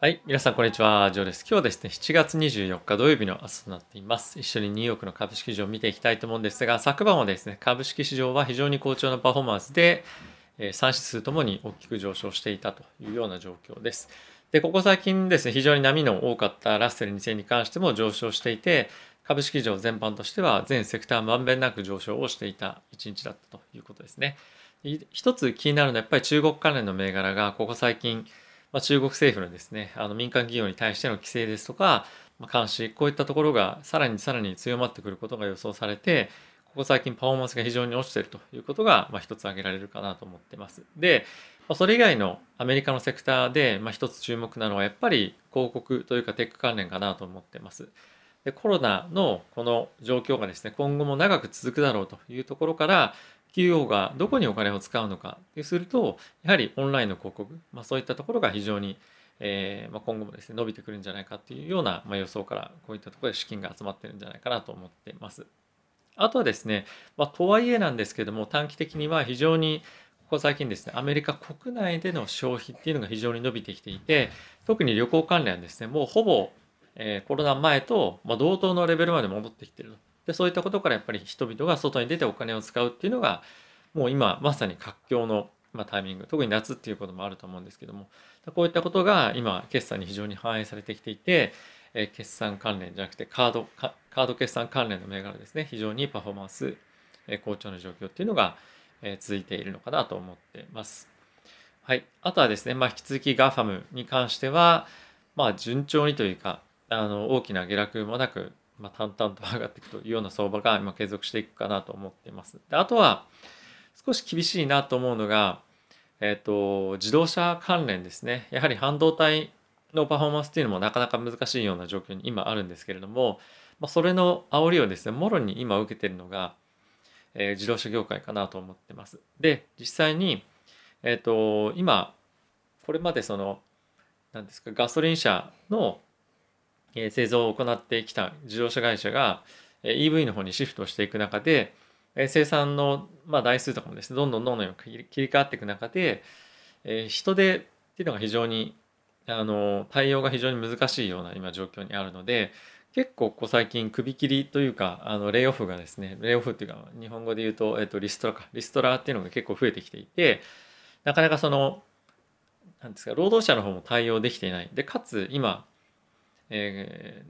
はい。皆さん、こんにちは。ジョーです。今日はですね、7月24日土曜日の朝となっています。一緒にニューヨークの株式市場を見ていきたいと思うんですが、昨晩はですね、株式市場は非常に好調なパフォーマンスで、え3指数ともに大きく上昇していたというような状況です。で、ここ最近ですね、非常に波の多かったラッセル2000に関しても上昇していて、株式市場全般としては全セクターまんべんなく上昇をしていた一日だったということですね。一つ気になるのはやっぱり中国関連の銘柄がここ最近まあ、中国政府のですねあの民間企業に対しての規制ですとか、まあ、監視こういったところがさらにさらに強まってくることが予想されてここ最近パフォーマンスが非常に落ちてるということが、まあ、一つ挙げられるかなと思ってます。で、それ以外のアメリカのセクターで、まあ、一つ注目なのはやっぱり広告というかテック関連かなと思ってます。でコロナのこの状況がですね今後も長く続くだろうというところから企業がどこにお金を使うのかってするとやはりオンラインの広告、まあ、そういったところが非常に、えーまあ、今後もですね伸びてくるんじゃないかっていうような、まあ、予想からこういったところで資金が集まってるんじゃないかなと思ってます。あとはですね、まあ、とはいえなんですけども短期的には非常にここ最近ですねアメリカ国内での消費っていうのが非常に伸びてきていて特に旅行関連ですねもうほぼ、えー、コロナ前と、まあ、同等のレベルまで戻ってきてると。でそういったことからやっぱり人々が外に出てお金を使うっていうのがもう今まさに活況の、まタイミング特に夏っていうこともあると思うんですけどもこういったことが今決算に非常に反映されてきていて、え決算関連じゃなくてカードカード決算関連の銘柄ですね非常にパフォーマンス、え好調な状況っていうのが、え続いているのかなと思ってます。はい、あとはですね、まあ、引き続き GAFAM に関しては、まあ、順調にというかあの大きな下落もなくまあ、淡々と上がっていくというような相場が今継続していくかなと思っています。であとは少し厳しいなと思うのが、えーと、自動車関連ですねやはり半導体のパフォーマンスっていうのもなかなか難しいような状況に今あるんですけれども、まあ、それの煽りをですねもろに今受けてるのが、えー、自動車業界かなと思ってます。で実際に、えーと今これまでその何ですかガソリン車の製造を行ってきた自動車会社が EV の方にシフトしていく中で生産のま台数とかもですねどんどんどんどん切り替わっていく中で人手っていうのが非常にあの対応が非常に難しいような今状況にあるので結構ここ最近首切りというかあのレイオフがですねレイオフっていうか日本語で言うと,、えっとリストラかリストラっていうのが結構増えてきていてなかなかそのなんですか労働者の方も対応できていない。でかつ今え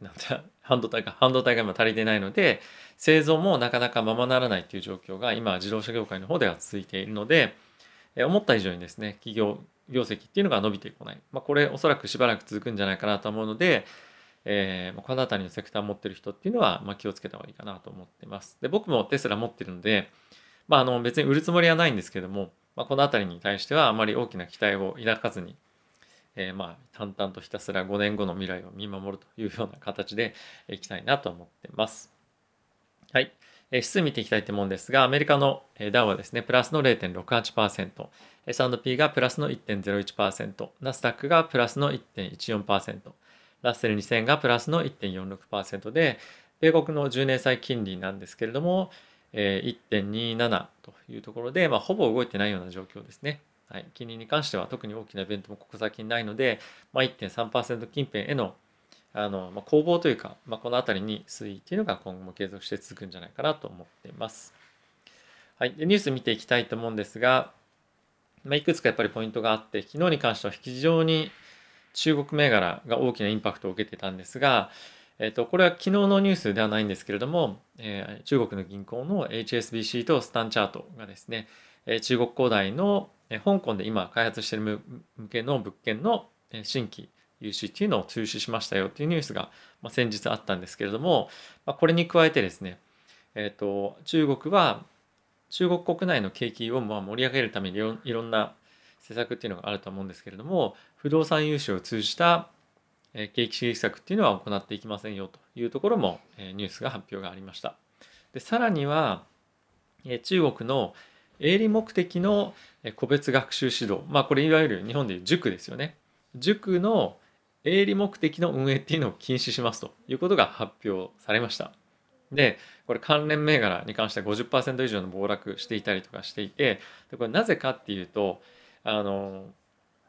ー、なんだ半導体か半導体が今足りてないので製造もなかなかままならないという状況が今自動車業界の方では続いているので、えー、思った以上にですね企業業績っていうのが伸びてこない、まあ、これおそらくしばらく続くんじゃないかなと思うので、えー、この辺りのセクター持ってる人っていうのは、まあ、気をつけた方がいいかなと思ってます。で僕もテスラ持ってるので、まあ、あの別に売るつもりはないんですけども、まあ、この辺りに対してはあまり大きな期待を抱かずにえー、まあ淡々とひたすら5年後の未来を見守るというような形でいきたいなと思ってます。はい。指数見ていきたいと思うんですが、アメリカのダウはですね、プラスの0.68%、S&P がプラスの1.01%、ナスダックがプラスの1.14%、ラッセル2000がプラスの1.46%で、米国の10年債金利なんですけれども、1.27というところで、まあ、ほぼ動いてないような状況ですね。はい、金利に関しては特に大きなイベントもここ最近ないので、まあ、1.3%近辺へのあの、まあ、攻防というか、まあ、この辺りに推移っていうのが今後も継続して続くんじゃないかなと思っています。はい、でニュース見ていきたいと思うんですが、まあ、いくつかやっぱりポイントがあって昨日に関しては非常に中国銘柄が大きなインパクトを受けてたんですが、えっと、これは昨日のニュースではないんですけれども、えー、中国の銀行の HSBC とスタンチャートがですね、え、中国恒大の香港で今開発している向けの物件の新規融資っていうのを中止しましたよっていうニュースが先日あったんですけれどもこれに加えてですね、えーと、中国は中国国内の景気をま盛り上げるためにいろんな施策っていうのがあると思うんですけれども不動産融資を通じた景気刺激策っていうのは行っていきませんよというところもニュースが発表がありました。でさらには中国の営利目的の個別学習指導。まあこれいわゆる日本でいう塾ですよね。塾の営利目的の運営っていうのを禁止しますということが発表されました。でこれ関連銘柄に関しては50%以上の暴落していたりとかしていてでこれなぜかっていうとあの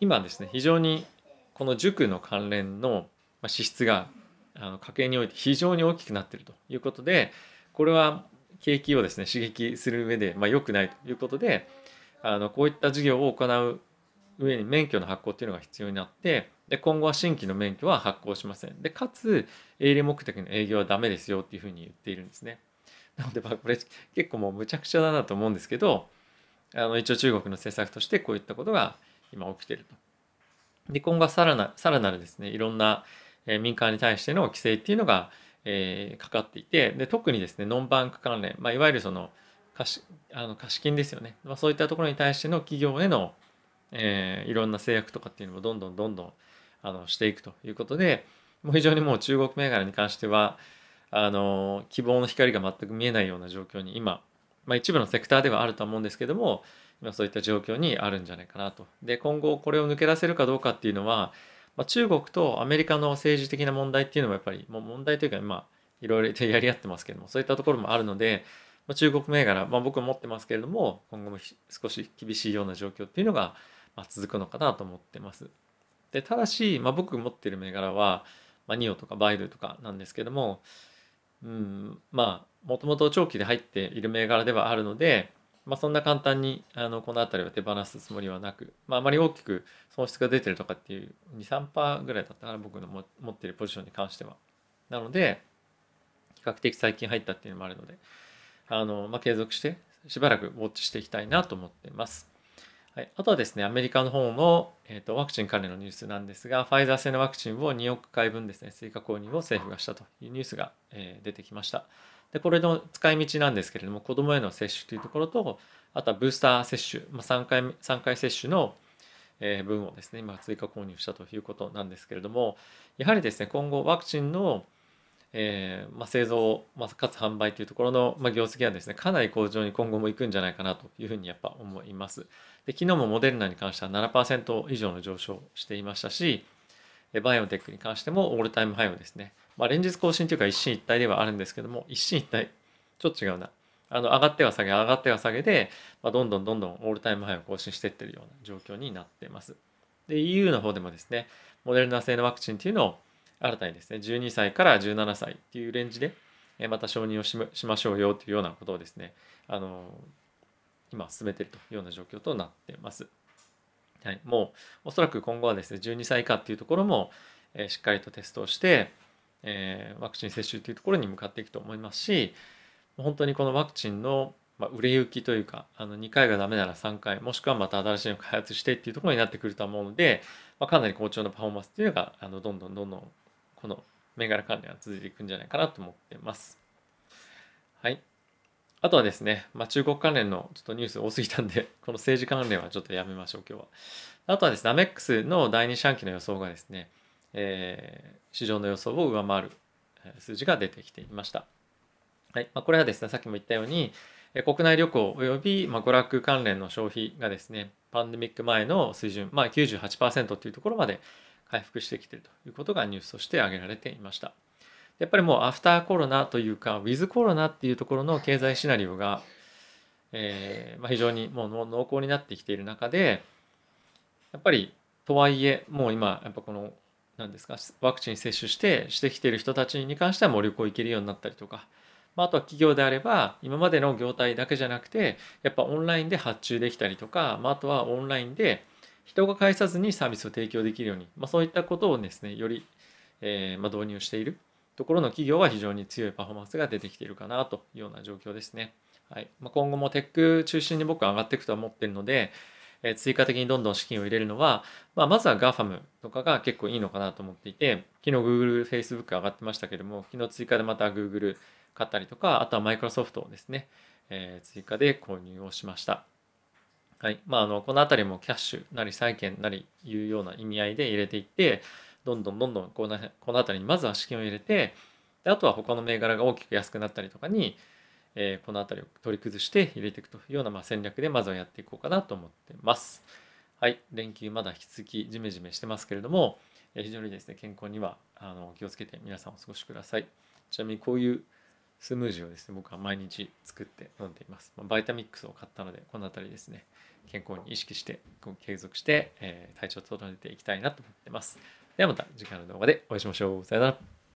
今ですね非常にこの塾の関連の支出があの家計において非常に大きくなっているということでこれは景気をですね刺激する上で、まあ、良くないということであのこういった事業を行う上に免許の発行っていうのが必要になってで今後は新規の免許は発行しません。でかつ営利目的の営業はダメですよっていうふうに言っているんですね。なのでまあこれ結構もうむちゃくちゃだなと思うんですけどあの一応中国の政策としてこういったことが今起きてると。で今後はさらなさらなるですねいろんな民間に対しての規制っていうのが、えー、かかっていてで特にですねノンバンク関連、まあ、いわゆるその貸あの貸金ですよね、まあ、そういったところに対しての企業への、えー、いろんな制約とかっていうのもどんどんどんどんあのしていくということでもう非常にもう中国銘柄に関してはあの希望の光が全く見えないような状況に今、まあ、一部のセクターではあると思うんですけども今そういった状況にあるんじゃないかなと。で今後これを抜け出せるかどうかっていうのは、まあ、中国とアメリカの政治的な問題っていうのもやっぱりもう問題というかまあいろいろやり合ってますけどもそういったところもあるので、まあ、中国銘柄、まあ、僕も持ってますけれども今後も少し厳しいような状況っていうのが、まあ、続くのかなと思ってます。でただし、まあ、僕持ってる銘柄は、まあ、ニオとかバイドとかなんですけども、うん、まあもともと長期で入っている銘柄ではあるので、まあ、そんな簡単にあのこの辺りは手放すつもりはなく、まあ、あまり大きく損失が出てるとかっていう23%ぐらいだったから僕の持ってるポジションに関しては。なので比較的最近入ったっていうのもあるのであの、まあ、継続してしばらくウォッチしていきたいなと思っています。はい、あとはですね、アメリカの方の、えーと、ワクチン関連のニュースなんですが、ファイザー製のワクチンを2億回分ですね、追加購入を政府がしたというニュースが、えー、出てきました。でこれの使い道なんですけれども子どもへの接種というところとあとはブースター接種、まあ、3, 回3回接種の分をですね今追加購入したということなんですけれどもやはりですね今後ワクチンの、えーまあ、製造、まあ、かつ販売というところの、まあ、業績はですねかなり向上に今後もいくんじゃないかなというふうにやっぱ思います。で昨日もモデルナに関しては7%以上の上昇していましたしバイオテックに関してもオールタイムハイをですねまあ、連日更新というか一進一退ではあるんですけども一進一退ちょっと違うなあの上がっては下げ上がっては下げで、まあ、どんどんどんどんオールタイムハイを更新していってるような状況になってますで EU の方でもですねモデルナ製のワクチンっていうのを新たにですね12歳から17歳っていうレンジでまた承認をしましょうよというようなことをですねあの今進めているというような状況となってます。はい、もうおそらく今後はですね12歳以下っていうところも、えしっかりとテストをして、えー、ワクチン接種というところに向かっていくと思いますし本当にこのワクチンの、ま売れ行きというかあの2回がダメなら3回もしくはまた新しいのを開発してっていうところになってくると思うので、まあ、かなり好調なパフォーマンスっていうのがあのどんどんどんどんこの銘柄関連は続いていくんじゃないかなと思ってます。はい。あとはですね、まあ、中国関連のちょっとニュース多すぎたんで、この政治関連はちょっとやめましょう、今日は。あとはですね、アメックスの第2四半期の予想がですね、えー、市場の予想を上回る数字が出てきていました。はいまあ、これはですね、さっきも言ったように、国内旅行及び、まあ、娯楽関連の消費がですね、パンデミック前の水準、まあ98%というところまで回復してきているということがニュースとして挙げられていました。やっぱりもうアフターコロナというか、ウィズコロナっていうところの経済シナリオが、えーまあ、非常にもう濃厚になってきている中で、やっぱりとはいえ、もう今、やっぱこの何ですか？ワクチン接種してしてきてる人たちに関してはもう旅行行けるようになったりとか、まあ、あとは企業であれば今までの業態だけじゃなくてやっぱオンラインで発注できたりとか、まあ、あとはオンラインで人が介さずにサービスを提供できるように、まあ、そういったことをですねより、えー、まあ導入しているところの企業は非常に強いパフォーマンスが出てきているかなというような状況ですね。はい。まあ、今後もテック中心に僕は上がっていくとは思ってるので、え追加的にどんどん資金を入れるのは、まあ、まずは GAFAM とかが結構いいのかなと思っていて、昨日 Google、Facebook 上がってましたけども、昨日追加でまた Google 買ったりとか、あとは Microsoft をですね、えー、追加で購入をしました。はい。まあ、あの、このあたりもキャッシュなり債券なりいうような意味合いで入れていって、どんどんどんどんこのこのあたりにまずは資金を入れて、であとは他の銘柄が大きく安くなったりとかに、えー、この辺りを取り崩して入れていくというようなまあ戦略でまずはやっていこうかなと思ってます。はい、連休まだ引き続きジメジメしてますけれども、えー、非常にですね健康にはあの気をつけて皆さんお過ごしください。ちなみにこういうスムージーをですね僕は毎日作って飲んでいます。まあ、バイタミックスを買ったのでこの辺りですね、健康に意識して継続して、えー、体調を整えていきたいなと思ってます。ではまた次回の動画でお会いしましょう。さよなら。